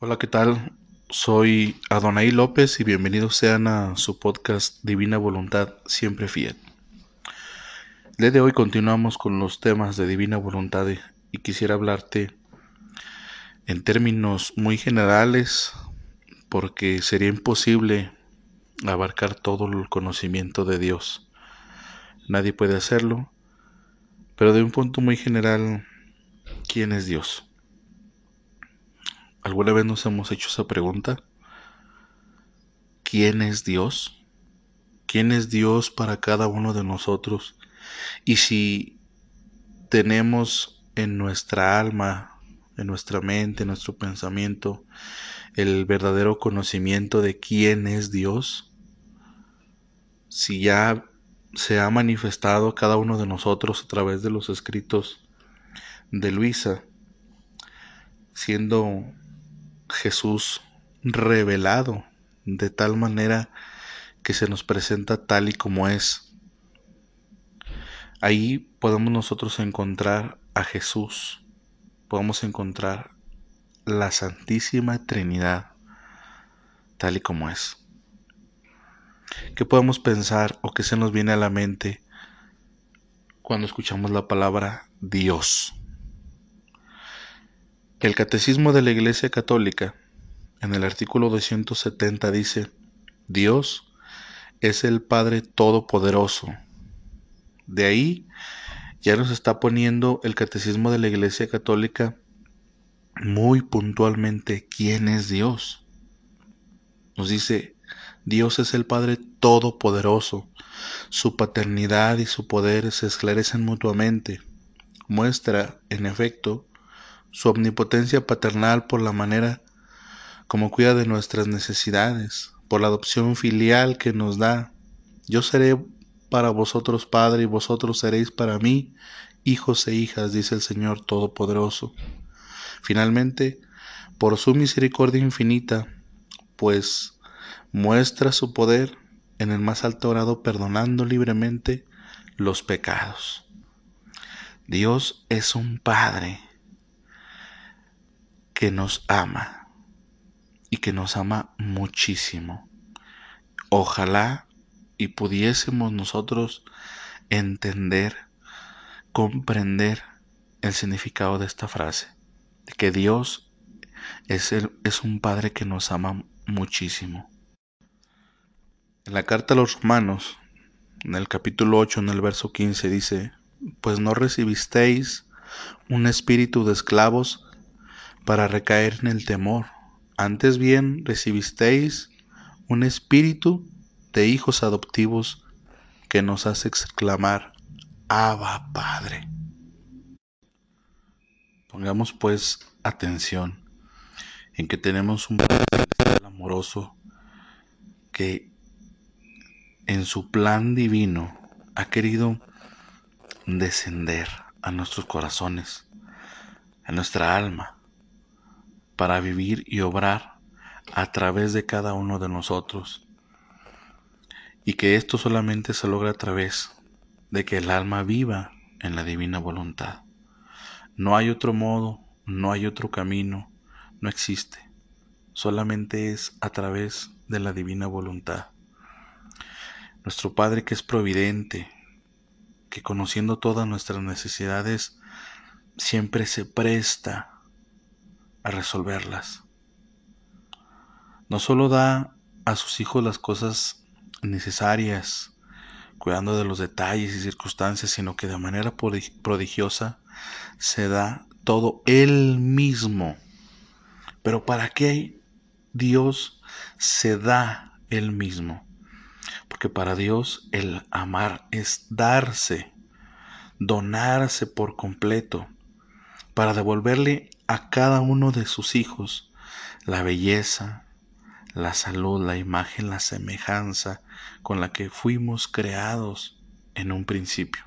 Hola, ¿qué tal? Soy Adonai López y bienvenidos sean a su podcast Divina Voluntad Siempre Fiel. El día de hoy continuamos con los temas de Divina Voluntad y quisiera hablarte en términos muy generales porque sería imposible abarcar todo el conocimiento de Dios. Nadie puede hacerlo, pero de un punto muy general, ¿quién es Dios? ¿Alguna vez nos hemos hecho esa pregunta? ¿Quién es Dios? ¿Quién es Dios para cada uno de nosotros? Y si tenemos en nuestra alma, en nuestra mente, en nuestro pensamiento, el verdadero conocimiento de quién es Dios, si ya se ha manifestado cada uno de nosotros a través de los escritos de Luisa, siendo Jesús revelado de tal manera que se nos presenta tal y como es. Ahí podemos nosotros encontrar a Jesús, podemos encontrar la Santísima Trinidad tal y como es. ¿Qué podemos pensar o qué se nos viene a la mente cuando escuchamos la palabra Dios? El Catecismo de la Iglesia Católica, en el artículo 270, dice, Dios es el Padre Todopoderoso. De ahí ya nos está poniendo el Catecismo de la Iglesia Católica muy puntualmente quién es Dios. Nos dice, Dios es el Padre Todopoderoso. Su paternidad y su poder se esclarecen mutuamente. Muestra, en efecto, su omnipotencia paternal por la manera como cuida de nuestras necesidades, por la adopción filial que nos da. Yo seré para vosotros Padre y vosotros seréis para mí hijos e hijas, dice el Señor Todopoderoso. Finalmente, por su misericordia infinita, pues muestra su poder en el más alto grado perdonando libremente los pecados. Dios es un Padre que nos ama y que nos ama muchísimo. Ojalá y pudiésemos nosotros entender, comprender el significado de esta frase, de que Dios es, el, es un Padre que nos ama muchísimo. En la carta a los romanos, en el capítulo 8, en el verso 15, dice, pues no recibisteis un espíritu de esclavos para recaer en el temor. Antes bien recibisteis un espíritu de hijos adoptivos que nos hace exclamar, Abba Padre. Pongamos pues atención en que tenemos un Padre amoroso que en su plan divino ha querido descender a nuestros corazones, a nuestra alma, para vivir y obrar a través de cada uno de nosotros. Y que esto solamente se logra a través de que el alma viva en la divina voluntad. No hay otro modo, no hay otro camino, no existe. Solamente es a través de la divina voluntad. Nuestro Padre que es providente, que conociendo todas nuestras necesidades, siempre se presta a resolverlas. No solo da a sus hijos las cosas necesarias, cuidando de los detalles y circunstancias, sino que de manera prodigiosa se da todo él mismo. Pero ¿para qué Dios se da él mismo? Porque para Dios el amar es darse, donarse por completo, para devolverle a cada uno de sus hijos la belleza, la salud, la imagen, la semejanza con la que fuimos creados en un principio.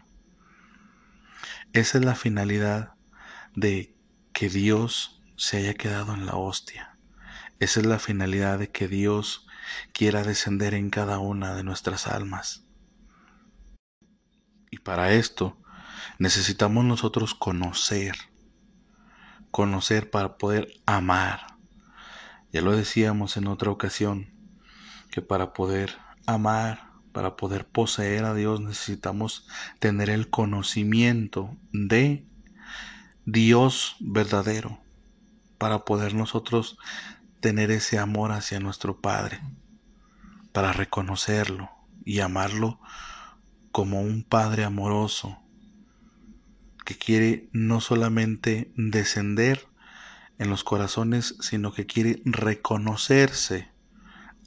Esa es la finalidad de que Dios se haya quedado en la hostia. Esa es la finalidad de que Dios quiera descender en cada una de nuestras almas. Y para esto necesitamos nosotros conocer conocer, para poder amar. Ya lo decíamos en otra ocasión, que para poder amar, para poder poseer a Dios necesitamos tener el conocimiento de Dios verdadero, para poder nosotros tener ese amor hacia nuestro Padre, para reconocerlo y amarlo como un Padre amoroso que quiere no solamente descender en los corazones, sino que quiere reconocerse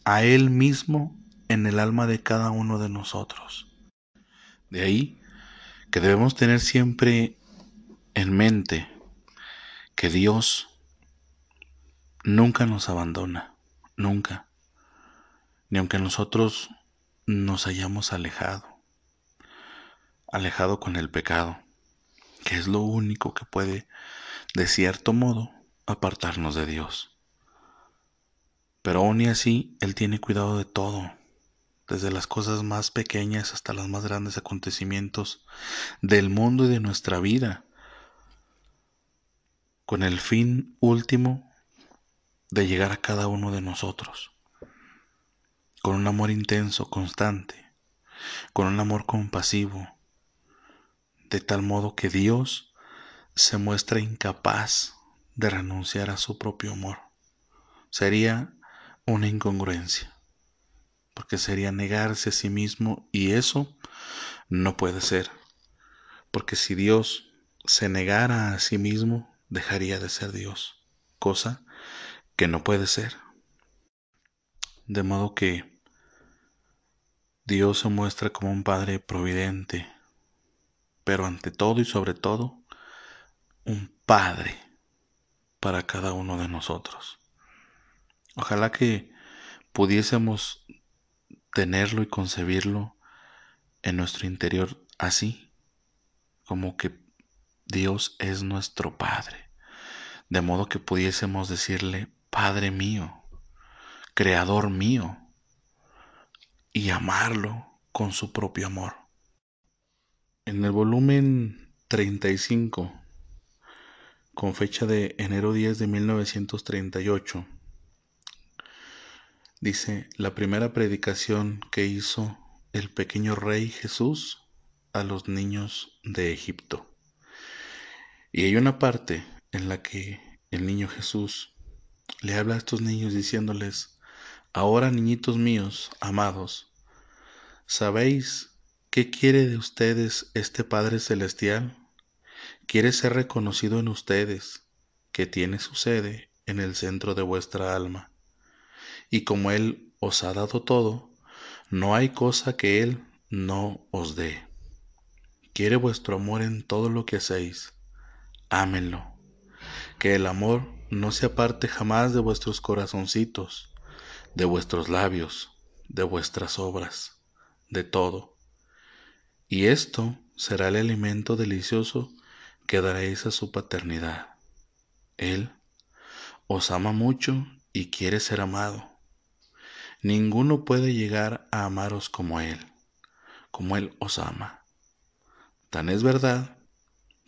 a Él mismo en el alma de cada uno de nosotros. De ahí que debemos tener siempre en mente que Dios nunca nos abandona, nunca, ni aunque nosotros nos hayamos alejado, alejado con el pecado, que es lo único que puede, de cierto modo, apartarnos de Dios. Pero aún y así, Él tiene cuidado de todo, desde las cosas más pequeñas hasta los más grandes acontecimientos del mundo y de nuestra vida, con el fin último de llegar a cada uno de nosotros, con un amor intenso, constante, con un amor compasivo, de tal modo que Dios se muestra incapaz de renunciar a su propio amor. Sería una incongruencia, porque sería negarse a sí mismo y eso no puede ser, porque si Dios se negara a sí mismo, dejaría de ser Dios, cosa que no puede ser. De modo que Dios se muestra como un Padre providente, pero ante todo y sobre todo, un Padre para cada uno de nosotros. Ojalá que pudiésemos tenerlo y concebirlo en nuestro interior así, como que Dios es nuestro Padre, de modo que pudiésemos decirle, Padre mío, Creador mío, y amarlo con su propio amor. En el volumen 35, con fecha de enero 10 de 1938, dice la primera predicación que hizo el pequeño rey Jesús a los niños de Egipto. Y hay una parte en la que el niño Jesús le habla a estos niños diciéndoles, ahora niñitos míos, amados, ¿sabéis qué quiere de ustedes este Padre Celestial? Quiere ser reconocido en ustedes, que tiene su sede en el centro de vuestra alma. Y como Él os ha dado todo, no hay cosa que Él no os dé. Quiere vuestro amor en todo lo que hacéis ámenlo. Que el amor no se aparte jamás de vuestros corazoncitos, de vuestros labios, de vuestras obras, de todo. Y esto será el alimento delicioso que daréis a su paternidad. Él os ama mucho y quiere ser amado. Ninguno puede llegar a amaros como Él, como Él os ama. Tan es verdad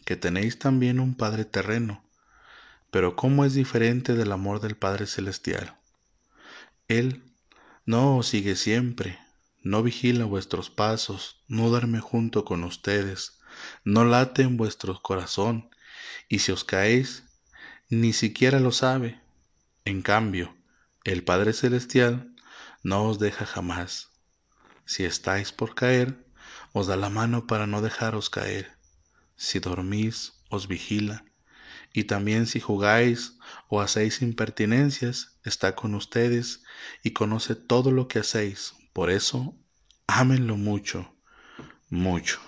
que tenéis también un Padre terreno, pero ¿cómo es diferente del amor del Padre celestial? Él no os sigue siempre, no vigila vuestros pasos, no duerme junto con ustedes, no late en vuestro corazón, y si os caéis, ni siquiera lo sabe. En cambio, el Padre Celestial no os deja jamás. Si estáis por caer, os da la mano para no dejaros caer si dormís, os vigila, y también si jugáis o hacéis impertinencias, está con ustedes y conoce todo lo que hacéis. Por eso, ámenlo mucho, mucho.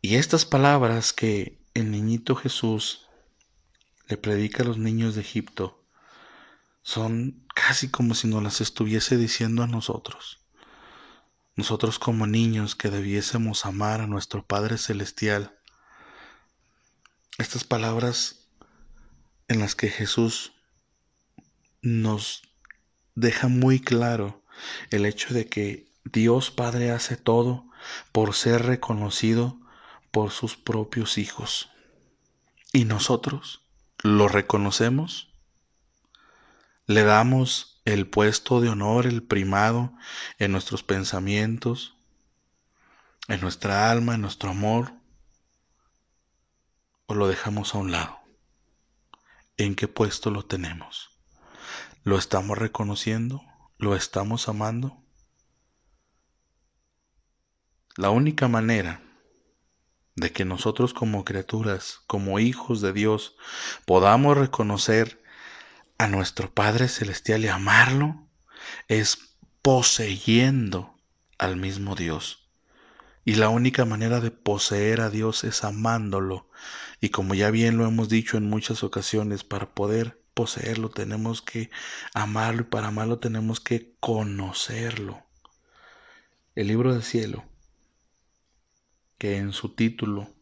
Y estas palabras que el niñito Jesús le predica a los niños de Egipto son casi como si nos las estuviese diciendo a nosotros. Nosotros como niños que debiésemos amar a nuestro Padre Celestial estas palabras en las que Jesús nos deja muy claro el hecho de que Dios Padre hace todo por ser reconocido por sus propios hijos. ¿Y nosotros lo reconocemos? le damos el puesto de honor, el primado en nuestros pensamientos, en nuestra alma, en nuestro amor, o lo dejamos a un lado. ¿En qué puesto lo tenemos? ¿Lo estamos reconociendo? ¿Lo estamos amando? La única manera de que nosotros como criaturas, como hijos de Dios, podamos reconocer a nuestro Padre Celestial y amarlo, es poseyendo al mismo Dios. Y la única manera de poseer a Dios es amándolo. Y como ya bien lo hemos dicho en muchas ocasiones, para poder poseerlo tenemos que amarlo y para amarlo tenemos que conocerlo. El libro del cielo que en su título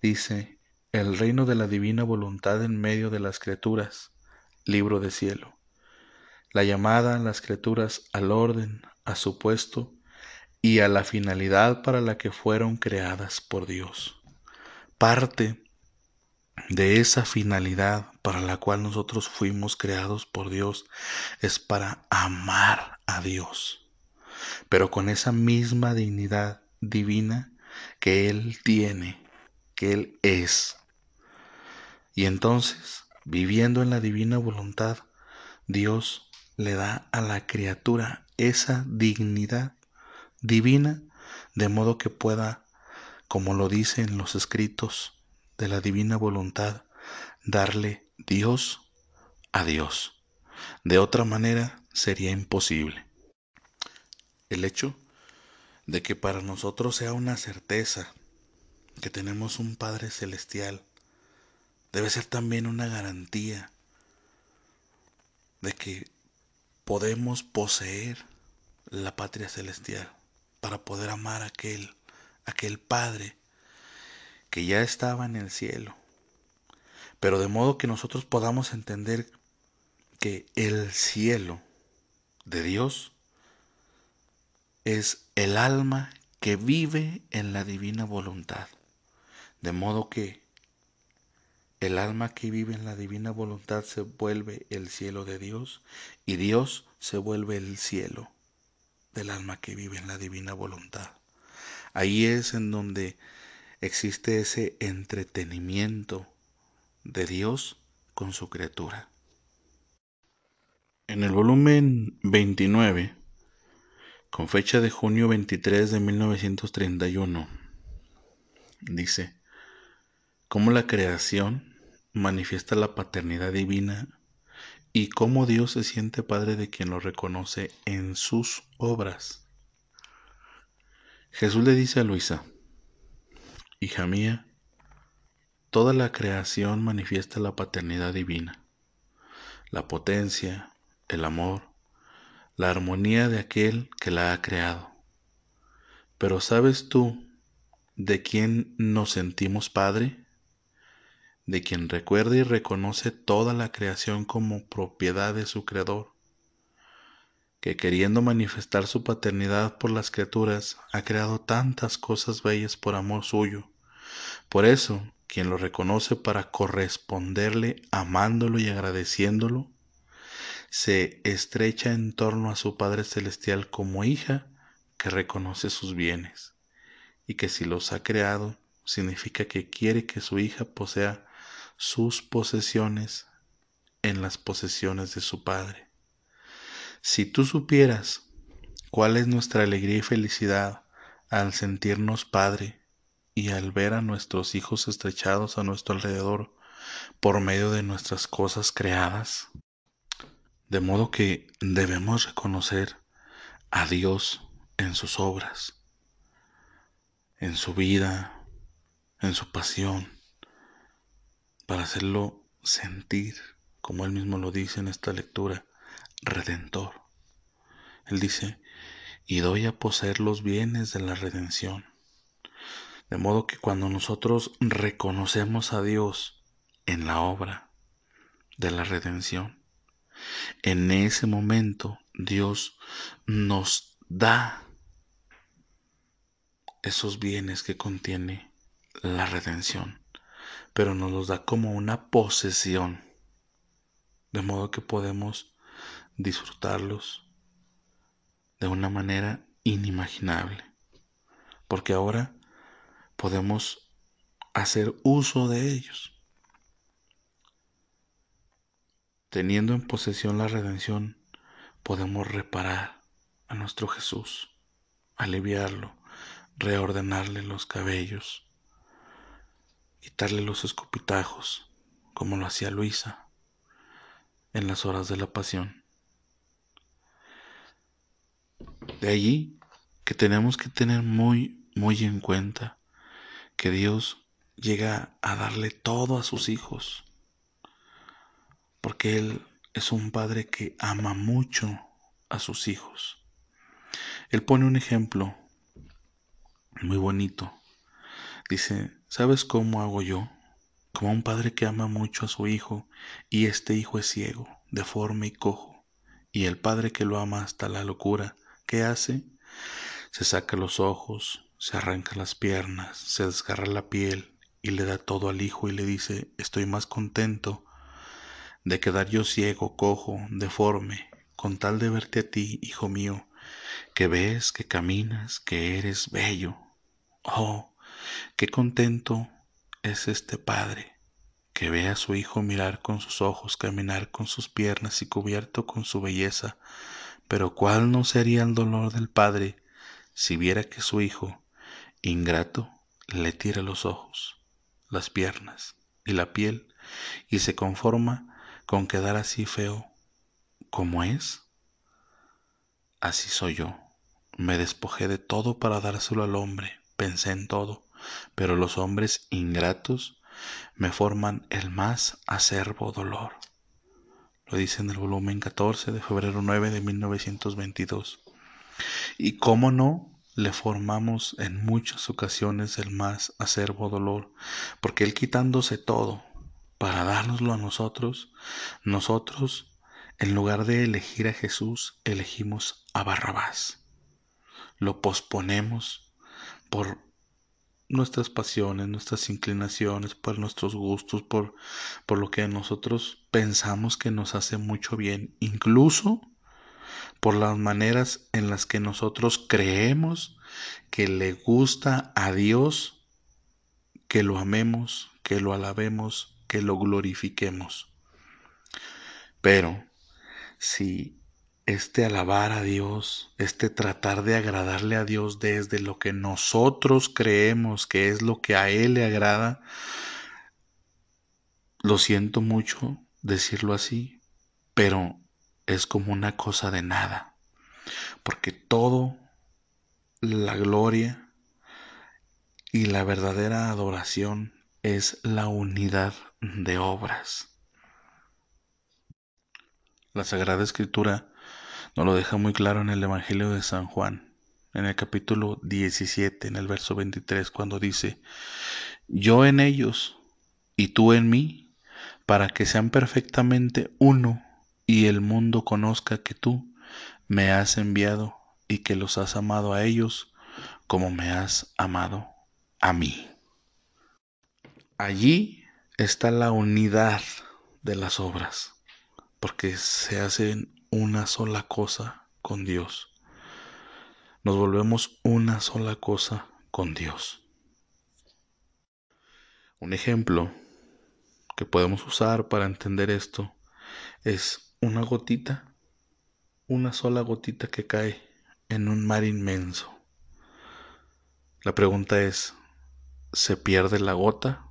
dice El reino de la divina voluntad en medio de las criaturas, libro de cielo. La llamada a las criaturas al orden, a su puesto y a la finalidad para la que fueron creadas por Dios. Parte de esa finalidad para la cual nosotros fuimos creados por Dios es para amar a Dios, pero con esa misma dignidad divina que Él tiene, que Él es. Y entonces, viviendo en la divina voluntad, Dios le da a la criatura esa dignidad divina, de modo que pueda, como lo dice en los escritos de la divina voluntad, darle Dios a Dios. De otra manera sería imposible. El hecho de que para nosotros sea una certeza que tenemos un Padre Celestial, debe ser también una garantía de que podemos poseer la patria celestial para poder amar a aquel, aquel Padre que ya estaba en el cielo. Pero de modo que nosotros podamos entender que el cielo de Dios es el alma que vive en la divina voluntad. De modo que el alma que vive en la divina voluntad se vuelve el cielo de Dios y Dios se vuelve el cielo del alma que vive en la divina voluntad. Ahí es en donde existe ese entretenimiento de Dios con su criatura. En el volumen 29 con fecha de junio 23 de 1931. Dice, cómo la creación manifiesta la paternidad divina y cómo Dios se siente Padre de quien lo reconoce en sus obras. Jesús le dice a Luisa, hija mía, toda la creación manifiesta la paternidad divina, la potencia, el amor, la armonía de aquel que la ha creado. Pero ¿sabes tú de quién nos sentimos Padre? De quien recuerda y reconoce toda la creación como propiedad de su Creador, que queriendo manifestar su paternidad por las criaturas, ha creado tantas cosas bellas por amor suyo. Por eso, quien lo reconoce para corresponderle amándolo y agradeciéndolo, se estrecha en torno a su Padre Celestial como hija que reconoce sus bienes y que si los ha creado significa que quiere que su hija posea sus posesiones en las posesiones de su Padre. Si tú supieras cuál es nuestra alegría y felicidad al sentirnos Padre y al ver a nuestros hijos estrechados a nuestro alrededor por medio de nuestras cosas creadas, de modo que debemos reconocer a Dios en sus obras, en su vida, en su pasión, para hacerlo sentir, como él mismo lo dice en esta lectura, redentor. Él dice, y doy a poseer los bienes de la redención. De modo que cuando nosotros reconocemos a Dios en la obra de la redención, en ese momento Dios nos da esos bienes que contiene la redención, pero nos los da como una posesión, de modo que podemos disfrutarlos de una manera inimaginable, porque ahora podemos hacer uso de ellos. Teniendo en posesión la redención, podemos reparar a nuestro Jesús, aliviarlo, reordenarle los cabellos, quitarle los escupitajos, como lo hacía Luisa en las horas de la pasión. De allí que tenemos que tener muy, muy en cuenta que Dios llega a darle todo a sus hijos, porque Él es un padre que ama mucho a sus hijos. Él pone un ejemplo muy bonito. Dice, ¿sabes cómo hago yo? Como un padre que ama mucho a su hijo y este hijo es ciego, deforme y cojo, y el padre que lo ama hasta la locura, ¿qué hace? Se saca los ojos, se arranca las piernas, se desgarra la piel y le da todo al hijo y le dice, estoy más contento de quedar yo ciego, cojo, deforme, con tal de verte a ti, hijo mío, que ves, que caminas, que eres bello. Oh, qué contento es este padre que ve a su hijo mirar con sus ojos, caminar con sus piernas y cubierto con su belleza. Pero cuál no sería el dolor del padre si viera que su hijo, ingrato, le tira los ojos, las piernas y la piel y se conforma con quedar así feo como es? Así soy yo. Me despojé de todo para dárselo al hombre, pensé en todo, pero los hombres ingratos me forman el más acerbo dolor. Lo dice en el volumen 14 de febrero 9 de 1922. Y cómo no, le formamos en muchas ocasiones el más acerbo dolor, porque él quitándose todo para dárnoslo a nosotros, nosotros, en lugar de elegir a Jesús, elegimos a Barrabás. Lo posponemos por nuestras pasiones, nuestras inclinaciones, por nuestros gustos, por, por lo que nosotros pensamos que nos hace mucho bien, incluso por las maneras en las que nosotros creemos que le gusta a Dios que lo amemos, que lo alabemos, que lo glorifiquemos. Pero si este alabar a Dios, este tratar de agradarle a Dios desde lo que nosotros creemos que es lo que a Él le agrada, lo siento mucho decirlo así, pero es como una cosa de nada, porque todo la gloria y la verdadera adoración es la unidad de obras. La Sagrada Escritura nos lo deja muy claro en el Evangelio de San Juan, en el capítulo 17, en el verso 23, cuando dice, yo en ellos y tú en mí, para que sean perfectamente uno y el mundo conozca que tú me has enviado y que los has amado a ellos como me has amado a mí. Allí está la unidad de las obras, porque se hacen una sola cosa con Dios. Nos volvemos una sola cosa con Dios. Un ejemplo que podemos usar para entender esto es una gotita, una sola gotita que cae en un mar inmenso. La pregunta es, ¿se pierde la gota?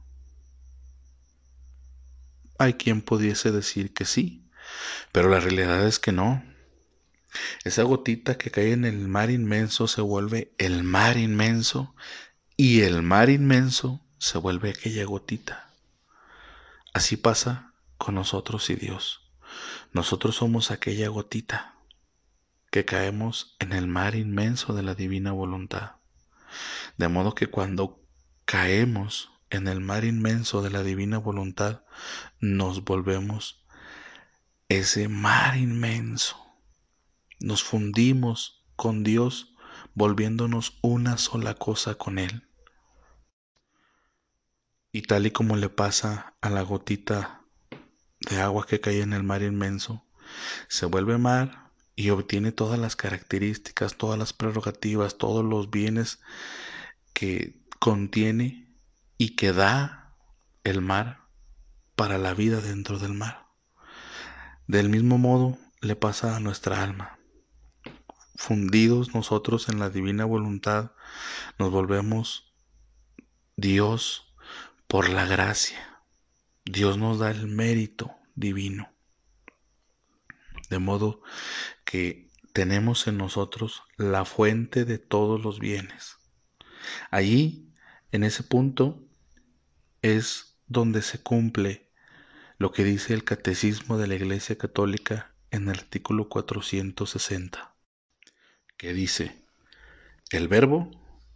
Hay quien pudiese decir que sí, pero la realidad es que no. Esa gotita que cae en el mar inmenso se vuelve el mar inmenso y el mar inmenso se vuelve aquella gotita. Así pasa con nosotros y Dios. Nosotros somos aquella gotita que caemos en el mar inmenso de la divina voluntad. De modo que cuando caemos en el mar inmenso de la divina voluntad, nos volvemos ese mar inmenso. Nos fundimos con Dios volviéndonos una sola cosa con Él. Y tal y como le pasa a la gotita de agua que cae en el mar inmenso, se vuelve mar y obtiene todas las características, todas las prerrogativas, todos los bienes que contiene y que da el mar para la vida dentro del mar. Del mismo modo le pasa a nuestra alma. Fundidos nosotros en la divina voluntad, nos volvemos Dios por la gracia. Dios nos da el mérito divino. De modo que tenemos en nosotros la fuente de todos los bienes. Allí, en ese punto, es donde se cumple lo que dice el Catecismo de la Iglesia Católica en el artículo 460, que dice, el Verbo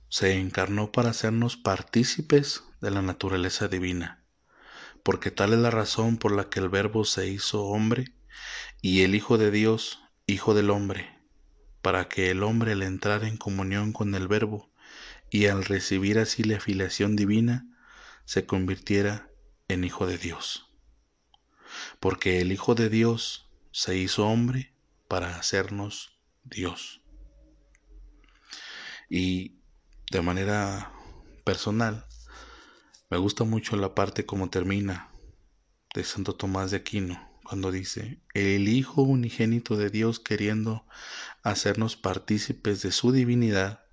se encarnó para hacernos partícipes de la naturaleza divina, porque tal es la razón por la que el Verbo se hizo hombre y el Hijo de Dios, Hijo del hombre, para que el hombre al entrar en comunión con el Verbo y al recibir así la filiación divina, se convirtiera en Hijo de Dios. Porque el Hijo de Dios se hizo hombre para hacernos Dios. Y de manera personal, me gusta mucho la parte como termina de Santo Tomás de Aquino, cuando dice, el Hijo unigénito de Dios queriendo hacernos partícipes de su divinidad,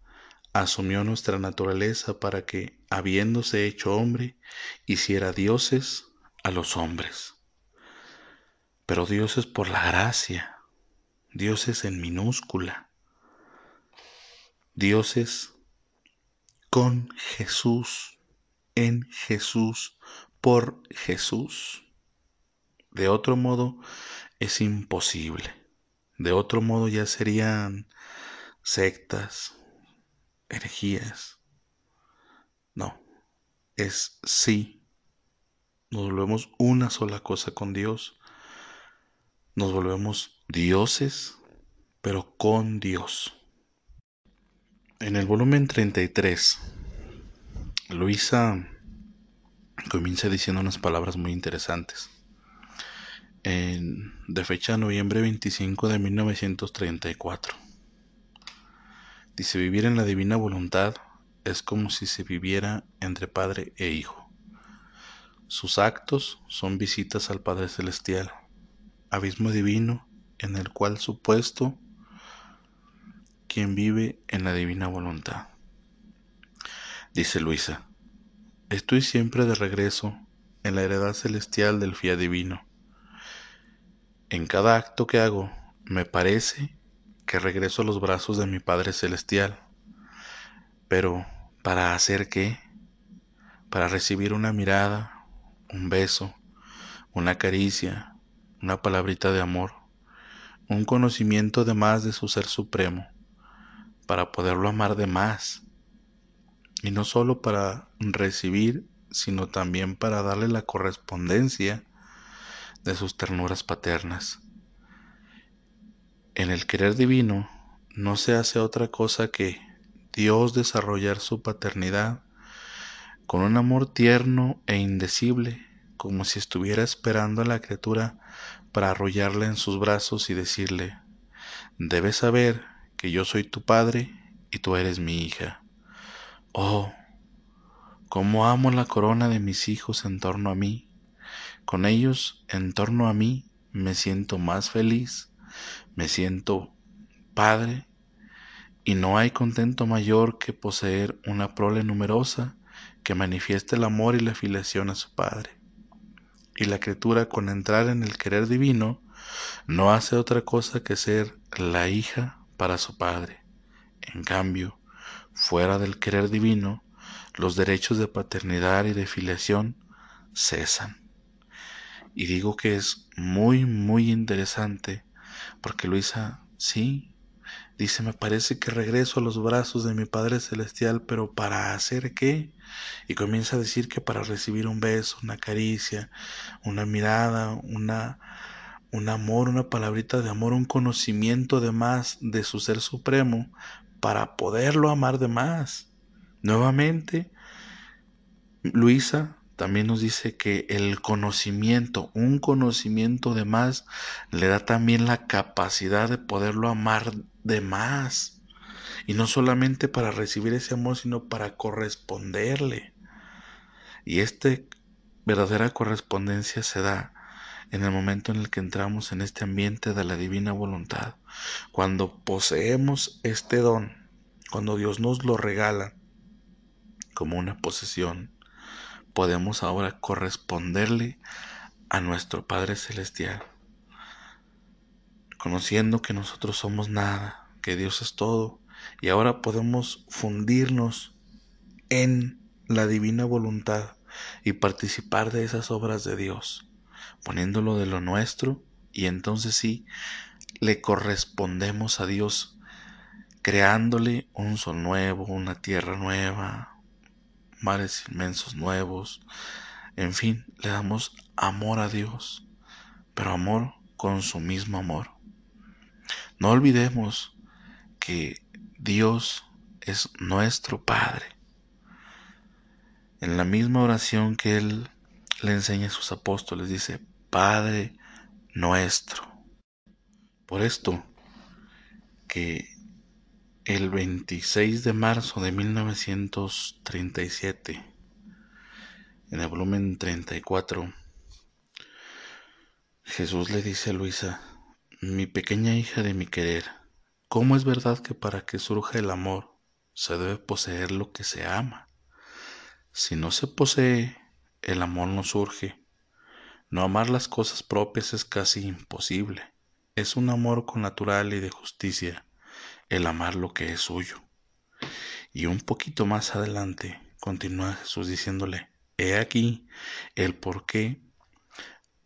asumió nuestra naturaleza para que, habiéndose hecho hombre, hiciera dioses a los hombres. Pero dioses por la gracia, dioses en minúscula, dioses con Jesús, en Jesús, por Jesús. De otro modo es imposible. De otro modo ya serían sectas, herejías. No, es sí. Nos volvemos una sola cosa con Dios. Nos volvemos dioses, pero con Dios. En el volumen 33, Luisa comienza diciendo unas palabras muy interesantes. En, de fecha noviembre 25 de 1934. Dice, vivir en la divina voluntad es como si se viviera entre Padre e Hijo. Sus actos son visitas al Padre Celestial, abismo divino en el cual su puesto quien vive en la divina voluntad. Dice Luisa, estoy siempre de regreso en la heredad celestial del fiat divino. En cada acto que hago, me parece que regreso a los brazos de mi Padre Celestial. Pero, ¿para hacer qué? Para recibir una mirada, un beso, una caricia, una palabrita de amor, un conocimiento de más de su ser supremo, para poderlo amar de más. Y no solo para recibir, sino también para darle la correspondencia de sus ternuras paternas. En el querer divino no se hace otra cosa que Dios desarrollar su paternidad con un amor tierno e indecible, como si estuviera esperando a la criatura para arrollarla en sus brazos y decirle, debes saber que yo soy tu padre y tú eres mi hija. Oh, cómo amo la corona de mis hijos en torno a mí. Con ellos en torno a mí me siento más feliz me siento padre y no hay contento mayor que poseer una prole numerosa que manifieste el amor y la filiación a su padre. Y la criatura con entrar en el querer divino no hace otra cosa que ser la hija para su padre. En cambio, fuera del querer divino, los derechos de paternidad y de filiación cesan. Y digo que es muy, muy interesante porque Luisa, sí, dice, me parece que regreso a los brazos de mi Padre Celestial, pero ¿para hacer qué? Y comienza a decir que para recibir un beso, una caricia, una mirada, una, un amor, una palabrita de amor, un conocimiento de más de su ser supremo, para poderlo amar de más. Nuevamente, Luisa también nos dice que el conocimiento, un conocimiento de más, le da también la capacidad de poderlo amar de más. Y no solamente para recibir ese amor, sino para corresponderle. Y esta verdadera correspondencia se da en el momento en el que entramos en este ambiente de la divina voluntad. Cuando poseemos este don, cuando Dios nos lo regala como una posesión, podemos ahora corresponderle a nuestro Padre Celestial, conociendo que nosotros somos nada, que Dios es todo, y ahora podemos fundirnos en la divina voluntad y participar de esas obras de Dios, poniéndolo de lo nuestro, y entonces sí, le correspondemos a Dios, creándole un sol nuevo, una tierra nueva, mares inmensos nuevos, en fin, le damos amor a Dios, pero amor con su mismo amor. No olvidemos que Dios es nuestro Padre. En la misma oración que Él le enseña a sus apóstoles, dice, Padre nuestro. Por esto, que el 26 de marzo de 1937, en el volumen 34, Jesús le dice a Luisa, mi pequeña hija de mi querer, ¿cómo es verdad que para que surja el amor se debe poseer lo que se ama? Si no se posee, el amor no surge. No amar las cosas propias es casi imposible. Es un amor con natural y de justicia el amar lo que es suyo. Y un poquito más adelante continúa Jesús diciéndole, he aquí el por qué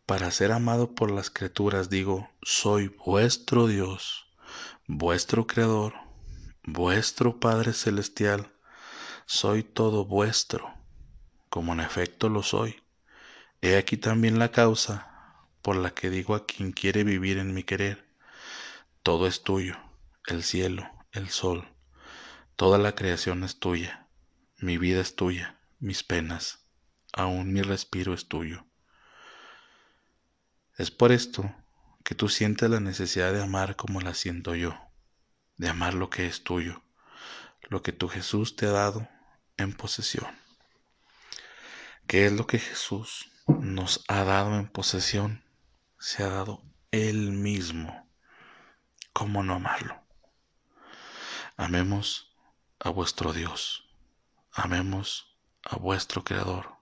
para ser amado por las criaturas digo, soy vuestro Dios, vuestro Creador, vuestro Padre Celestial, soy todo vuestro, como en efecto lo soy. He aquí también la causa por la que digo a quien quiere vivir en mi querer, todo es tuyo el cielo, el sol, toda la creación es tuya, mi vida es tuya, mis penas, aún mi respiro es tuyo. Es por esto que tú sientes la necesidad de amar como la siento yo, de amar lo que es tuyo, lo que tu Jesús te ha dado en posesión. ¿Qué es lo que Jesús nos ha dado en posesión? Se ha dado Él mismo. ¿Cómo no amarlo? Amemos a vuestro Dios, amemos a vuestro Creador,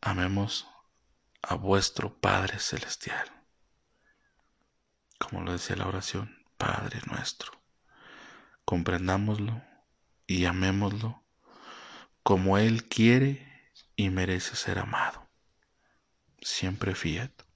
amemos a vuestro Padre Celestial. Como lo decía la oración, Padre nuestro, comprendámoslo y amémoslo como Él quiere y merece ser amado. Siempre fiat.